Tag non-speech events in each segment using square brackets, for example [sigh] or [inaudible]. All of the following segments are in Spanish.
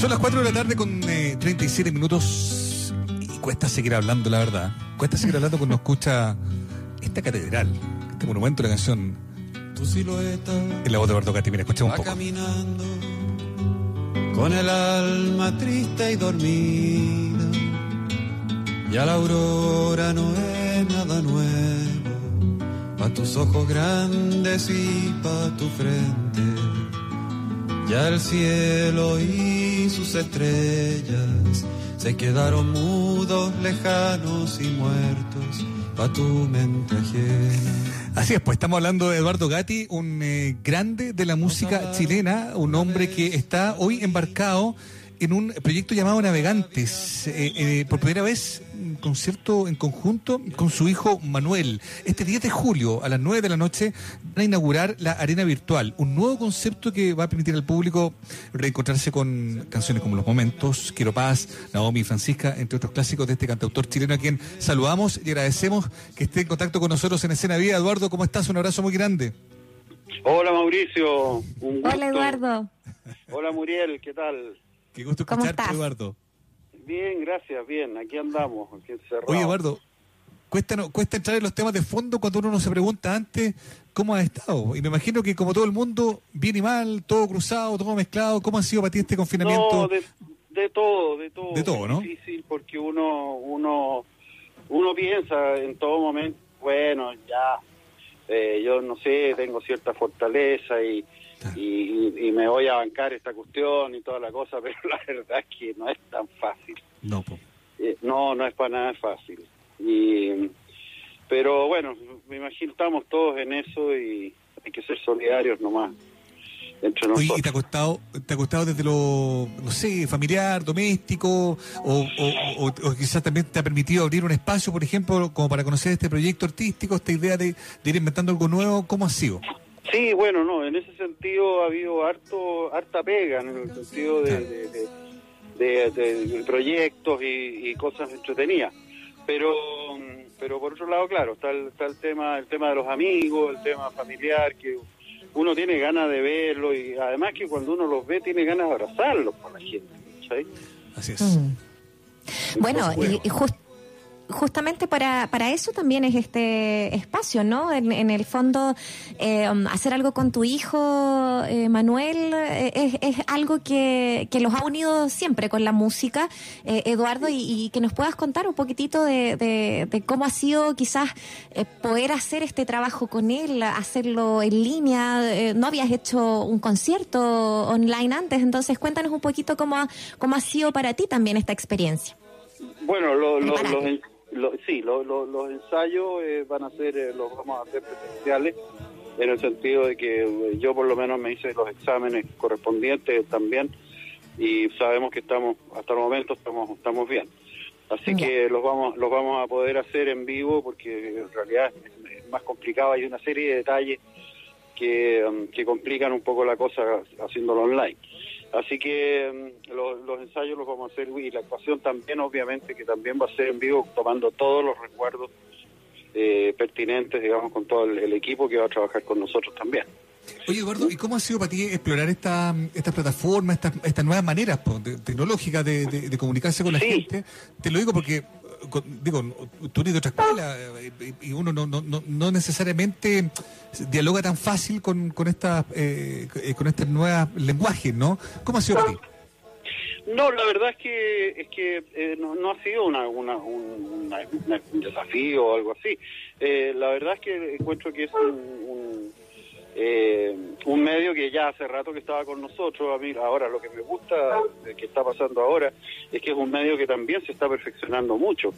Son las 4 de la tarde con eh, 37 minutos y cuesta seguir hablando, la verdad. Cuesta seguir hablando cuando escucha esta catedral, este monumento la canción. Tu silueta En la voz de Eduardo Gatti, mira, escuchemos un poco. caminando con el alma triste y dormida. Ya la aurora no es nada nuevo, pa' tus ojos grandes y pa' tu frente. Ya el cielo y sus estrellas se quedaron mudos, lejanos y muertos, pa' tu mente ajena. Así es, pues estamos hablando de Eduardo Gatti, un eh, grande de la música chilena, un hombre que está hoy embarcado en un proyecto llamado Navegantes. Eh, eh, por primera vez, un concierto en conjunto con su hijo Manuel. Este 10 de julio, a las 9 de la noche, van a inaugurar la Arena Virtual, un nuevo concepto que va a permitir al público reencontrarse con canciones como Los Momentos, Quiero Paz, Naomi y Francisca, entre otros clásicos de este cantautor chileno a quien saludamos y agradecemos que esté en contacto con nosotros en Escena Vida. Eduardo, ¿cómo estás? Un abrazo muy grande. Hola Mauricio, un gusto. Hola Eduardo. Hola Muriel, ¿qué tal? Qué gusto ¿Cómo escucharte? Eduardo. Bien, gracias, bien, aquí andamos, aquí encerrados. Oye, Eduardo, cuesta, no- cuesta entrar en los temas de fondo cuando uno no se pregunta antes cómo has estado. Y me imagino que como todo el mundo, bien y mal, todo cruzado, todo mezclado, ¿cómo ha sido para ti este confinamiento? No, de, de todo, de todo. De todo, ¿no? Es difícil porque uno, uno, uno piensa en todo momento, bueno, ya, eh, yo no sé, tengo cierta fortaleza y, y, y me voy a bancar esta cuestión y toda la cosa, [laughs] pero la verdad es que no es tan fácil. No. Eh, no, no es para nada fácil. Y, pero bueno, me imagino estamos todos en eso y hay que ser solidarios nomás entre Oye. ¿y te ha costado, te ha costado desde lo, no sé, familiar, doméstico, o, o, o- o quizás también te ha permitido abrir un espacio, por ejemplo, como para conocer este proyecto artístico, esta idea de, de ir inventando algo nuevo? ¿Cómo ha sido? Sí, bueno, no, en ese sentido ha habido harto, harta pega, en el sentido de, de, de- de- de proyectos y, y cosas entretenidas. Pero, pero por otro lado, claro, está el, está el tema, el tema de los amigos, el tema familiar, que uno tiene ganas de verlo y además que cuando uno los ve tiene ganas de abrazarlos con la gente, ¿sabes? Así es. Mm. Bueno, y, y justamente para, para eso también es este espacio, ¿no? En, en el fondo, eh, um, hacer algo con tu hijo, eh, Manuel, eh, es, es algo que, que los ha unido siempre con la música, eh, Eduardo, y, y que nos puedas contar un poquitito de, de- de cómo ha sido quizás eh, poder hacer este trabajo con él, hacerlo en línea. no habías hecho un concierto online antes, entonces cuéntanos un poquito cómo ha, cómo ha sido para ti también esta experiencia. Bueno, lo- lo- los, lo- sí, lo- lo- los ensayos eh, van a ser, eh, los vamos a hacer presenciales, en el sentido de que eh, yo por lo menos me hice los exámenes correspondientes también y sabemos que estamos, hasta el momento estamos, estamos bien. Así que los vamos, los vamos a poder hacer en vivo porque en realidad es, es más complicado, hay una serie de detalles que, um, que complican un poco la cosa haciéndolo online. Así que mm, los, ensayos los vamos a hacer y la actuación también, obviamente, que también va a ser en vivo, tomando todos los recuerdos eh, pertinentes, digamos, con todo el, el equipo que va a trabajar con nosotros también. Oye, Eduardo, ¿y cómo ha sido para ti explorar esta, esta plataforma, estas estas nuevas maneras tecnológicas de, de- de comunicarse con la Sí. gente? Te lo digo porque, digo, tú eres de otra escuela y uno no, no, no, necesariamente dialoga tan fácil con, con, estas, eh, eh, con estos nuevos lenguajes, ¿no? ¿Cómo ha sido para ti? No, la verdad es que es que eh, no, no ha sido una, un, una- un desafío o algo así. Eh, la verdad es que encuentro que es un, un, eh, un medio que ya hace rato que estaba con nosotros. A mí ahora lo que me gusta de que está pasando ahora es que es un medio que también se está perfeccionando mucho.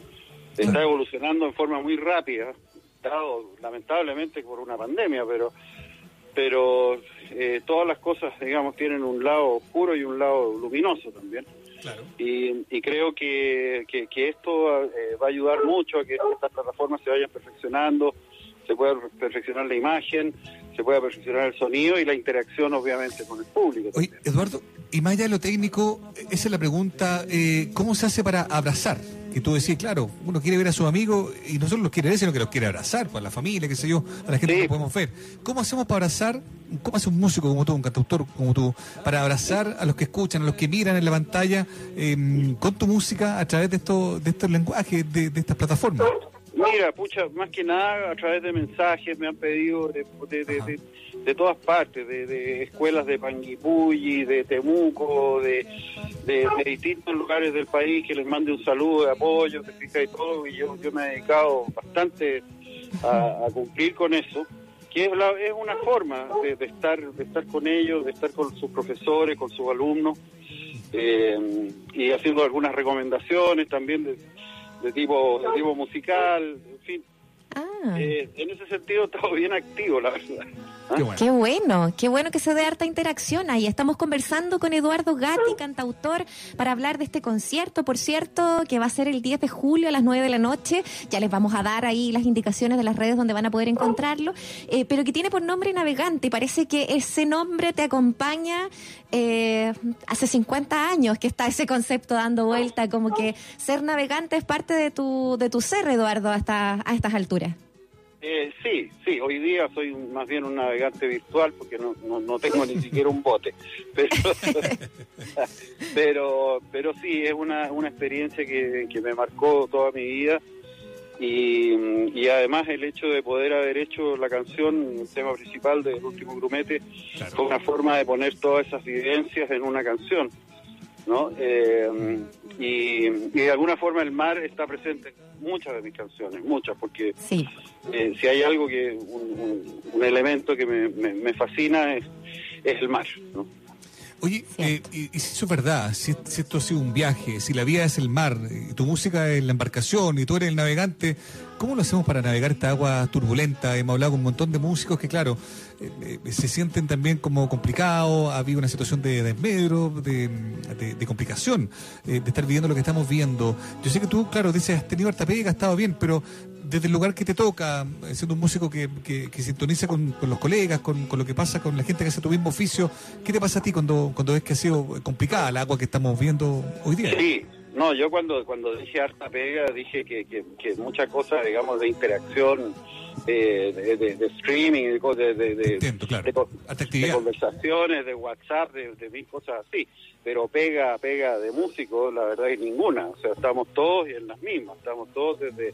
Está evolucionando en forma muy rápida, dado lamentablemente por una pandemia, pero pero eh, todas las cosas, digamos, tienen un lado oscuro y un lado luminoso también. Claro. Y, y creo que, que, que esto eh, va a ayudar mucho a que estas plataformas se vayan perfeccionando, se pueda perfeccionar la imagen, se pueda perfeccionar el sonido y la interacción, obviamente, con el público. Oye. Eduardo, y más allá de lo técnico, esa es la pregunta, eh, ¿cómo se hace para abrazar que tú decís, claro, uno quiere ver a sus amigos y no solo los quiere ver, sino que los quiere abrazar, pues a la familia, qué sé yo, a la gente que podemos ver. ¿Cómo hacemos para abrazar, cómo hace un músico como tú, un cantautor como tú, para abrazar a los que escuchan, a los que miran en la pantalla em, con tu música a través de estos, de estos lenguajes, de, de estas plataformas? Mira, pucha, más que nada a través de mensajes me han pedido de, de, de, todas partes, de, escuelas de Panguipulli, de Temuco, de, distintos lugares del país que les mande un saludo de apoyo, de y todo, y yo, yo me he dedicado bastante a, cumplir con eso, que es, es una forma de, estar de estar con ellos, de estar con sus profesores, con sus alumnos, eh, y haciendo algunas recomendaciones también de de tipo, de tipo musical, en fin. Ah. Eh, en ese sentido, [laughs] todo bien activo, la verdad. ¿Ah? Qué, bueno. qué bueno, que se dé harta interacción ahí. Estamos conversando con Eduardo Gatti, cantautor, para hablar de este concierto, por cierto, que va a ser el 10 de julio a las 9 de la noche. Ya les vamos a dar ahí las indicaciones de las redes donde van a poder encontrarlo, eh, pero que tiene por nombre Navegante. Parece que ese nombre te acompaña eh, hace 50 años que está ese concepto dando vuelta, como que ser navegante es parte de tu, de tu ser, Eduardo, hasta a estas alturas. Eh, sí, sí, hoy día soy más bien un navegante virtual porque no, no, tengo ni [laughs] siquiera un bote, pero, [laughs] pero, pero sí, es una, una experiencia que, que me marcó toda mi vida. Y, y, además el hecho de poder haber hecho la canción, el tema principal del último grumete, fue una forma de poner todas esas vivencias en una canción. ¿No? Eh, y, de alguna forma el mar está presente en muchas de mis canciones, muchas, porque eh, si hay algo que, un, elemento que me, me, fascina es, es, el mar, ¿no? Oye, eh, y, si eso es verdad, si, esto ha sido un viaje, si la vida es el mar, y tu música es la embarcación y tú eres el navegante, ¿cómo lo hacemos para navegar esta agua turbulenta? Hemos hablado con un montón de músicos que, claro, eh, eh, se sienten también como complicados, ha habido una situación de desmedro, de, de, complicación, de estar viviendo lo que estamos viendo. Yo sé que tú, claro, dices, has tenido harta pega, has estado bien, pero desde el lugar que te toca, siendo un músico que, que, sintoniza con, los colegas, con, lo que pasa con la gente que hace tu mismo oficio, ¿qué te pasa a ti cuando, cuando ves que ha sido complicada el agua que estamos viendo hoy día? Sí, no, yo cuando, cuando dije harta pega, dije que, que, que muchas cosas, digamos, de interacción, eh, de, streaming, de, de, de, conversaciones, de WhatsApp, de, de mil cosas así. Pero pega, pega de músico, la verdad es ninguna. O sea, estamos todos en las mismas, estamos todos desde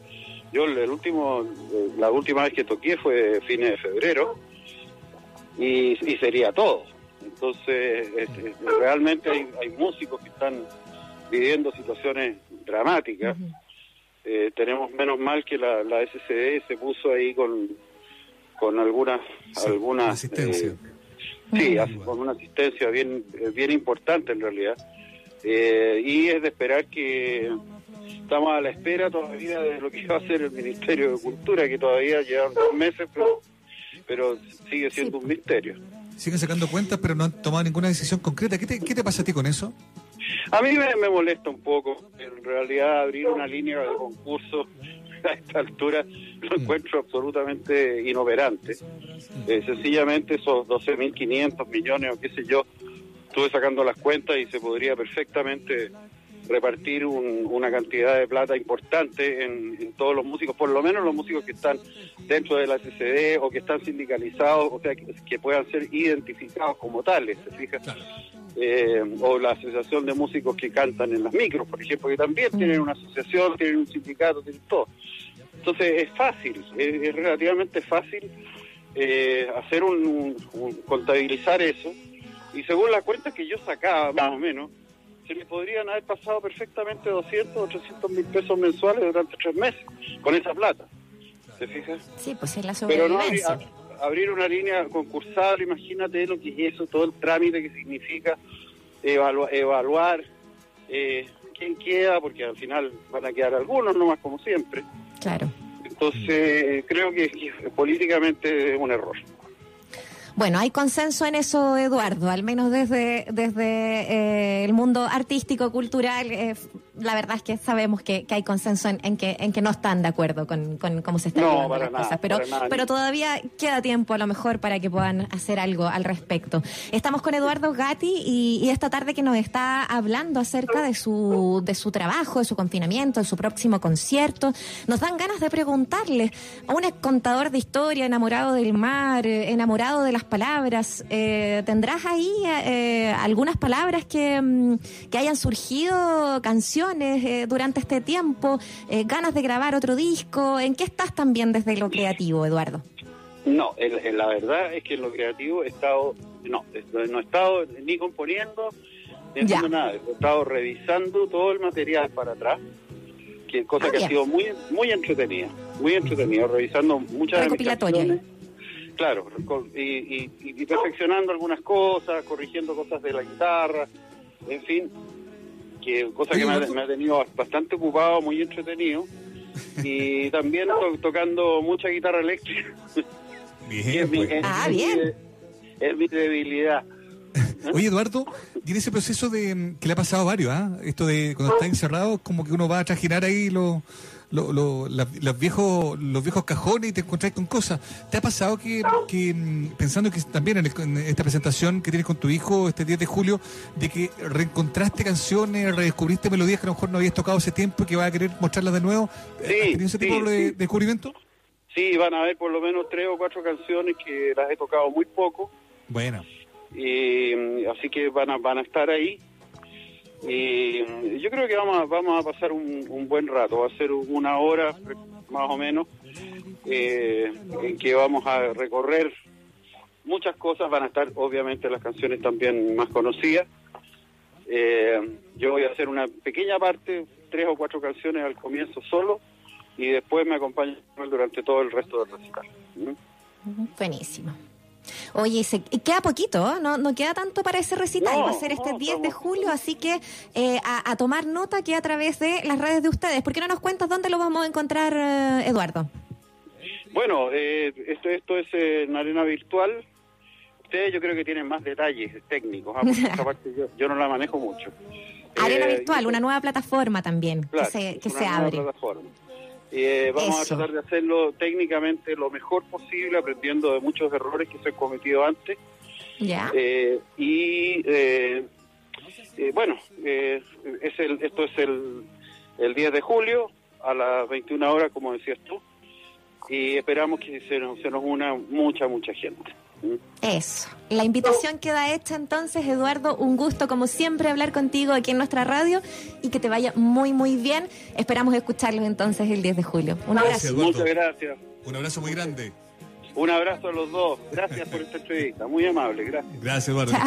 yo el último, la última vez que toqué fue fines de febrero y, sería todo. Entonces, realmente hay, músicos que están viviendo situaciones dramáticas. Eh, tenemos menos mal que la, la SCD se puso ahí con, con algunas... algunas asistencia. Eh, sí, con una asistencia bien, bien importante en realidad. Eh, y es de esperar que estamos a la espera todavía de lo que [laughs] va a hacer el Ministerio de Cultura, que todavía llevan dos meses, pero, sigue siendo un misterio. Siguen sacando cuentas, pero no han tomado ninguna decisión concreta. ¿Qué te, qué te pasa a ti con eso? A mí me, molesta un poco. En realidad, abrir una línea de concurso [laughs] a esta altura lo mm. encuentro absolutamente inoperante. Eh, sencillamente esos 12.500 millones o qué sé yo, estuve sacando las cuentas y se podría perfectamente repartir una cantidad de plata importante en, todos los músicos, por lo menos los músicos que están dentro de la CCD o que están sindicalizados, o sea, que, puedan ser identificados como tales, ¿se fija? Eh, o la asociación de músicos que cantan en las micros, por ejemplo, que también tienen una asociación, tienen un sindicato, tienen todo. Entonces es fácil, es, relativamente fácil eh, hacer un, contabilizar eso y según la cuenta que yo sacaba más o menos se le podrían haber pasado perfectamente 200 o 300 mil pesos mensuales durante tres meses con esa plata. ¿Se fija? Sí, pues es la Pero no abrir, una línea concursal, imagínate lo que es eso, todo el trámite que significa evaluar eh, quién queda, porque al final van a quedar algunos nomás como siempre. Claro. Entonces, creo que políticamente es un error. Bueno, hay consenso en eso, Eduardo, al menos desde, desde eh, el mundo artístico, cultural. Eh, la verdad es que sabemos que, hay consenso en, que, en que no están de acuerdo con, cómo se están llevando las cosas. Pero, pero todavía queda tiempo a lo mejor para que puedan hacer algo al respecto. Estamos con Eduardo Gatti y, esta tarde que nos está hablando acerca de su, de su trabajo, de su confinamiento, de su próximo concierto. Nos dan ganas de preguntarle a un contador de historia, enamorado del mar, eh, enamorado de las palabras, eh, ¿tendrás ahí eh, algunas palabras que, mm, que hayan surgido, canciones durante este tiempo, ganas de grabar otro disco? ¿En qué estás también desde lo creativo, Eduardo? No, la verdad es que en lo creativo he estado, no, no he estado ni componiendo, ni haciendo nada, he estado revisando todo el material para atrás, que cosa ah, que ha sido muy muy entretenida, muy entretenida, revisando muchas canciones. Claro, y, perfeccionando algunas cosas, corrigiendo cosas de la guitarra, en fin, que cosa que me ha, tenido bastante ocupado, muy entretenido. Y [laughs] también tocando mucha guitarra eléctrica. Bien, pues. ah, bien. es mi debilidad. [laughs] Oye, Eduardo, tiene ese proceso de que le ha pasado a varios, ¿ah? Esto de cuando está encerrado, como que uno va a trajinar ahí los los viejos los viejos cajones y te encontrás con cosas. ¿Te ha pasado que, mm, pensando que también en, esta presentación que tienes con tu hijo este 10 de julio, de que reencontraste canciones, redescubriste melodías que a lo mejor no habías tocado hace tiempo y que vas a querer mostrarlas de nuevo? ¿Has tenido ese tipo de descubrimiento? Sí, van a haber por lo menos tres o cuatro canciones que las he tocado muy poco. Bueno. Y, así que van a, van a estar ahí. Y yo creo que vamos a, vamos a pasar un, buen rato. Va a ser una hora más o menos eh, en que vamos a recorrer muchas cosas. Van a estar obviamente las canciones también más conocidas. Eh, yo voy a hacer una pequeña parte, tres o cuatro canciones al comienzo solo y después me acompaña durante todo el resto del recital. ¿Mm? Buenísimo. Oye, se, queda poquito, ¿eh? no, no queda tanto para ese recital, va a ser este 10 de julio, así que eh, a, tomar nota que a través de las redes de ustedes. ¿Por qué no nos cuentas dónde lo vamos a encontrar, eh, Eduardo? Bueno, esto, esto es en arena virtual. Ustedes yo creo que tienen más detalles técnicos, ¿ah? [laughs] esta parte yo, no la manejo mucho. Arena virtual, una nueva plataforma también que se, que se abre. Eh, vamos a tratar de hacerlo técnicamente lo mejor posible, aprendiendo de muchos errores que se han cometido antes. Ya. Eh, y eh, bueno, es el, esto es el, el 10 de julio a las 21 horas, como decías tú, y esperamos que se nos, se nos una mucha, mucha gente. Eso. La invitación queda hecha entonces, Eduardo. Un gusto, como siempre, hablar contigo aquí en nuestra radio y que te vaya muy, muy bien. Esperamos escucharlos entonces el 10 de julio. Un abrazo. Muchas gracias. Un abrazo muy grande. Un abrazo a los dos. Gracias por esta entrevista. Muy amable. Gracias. Gracias, Eduardo.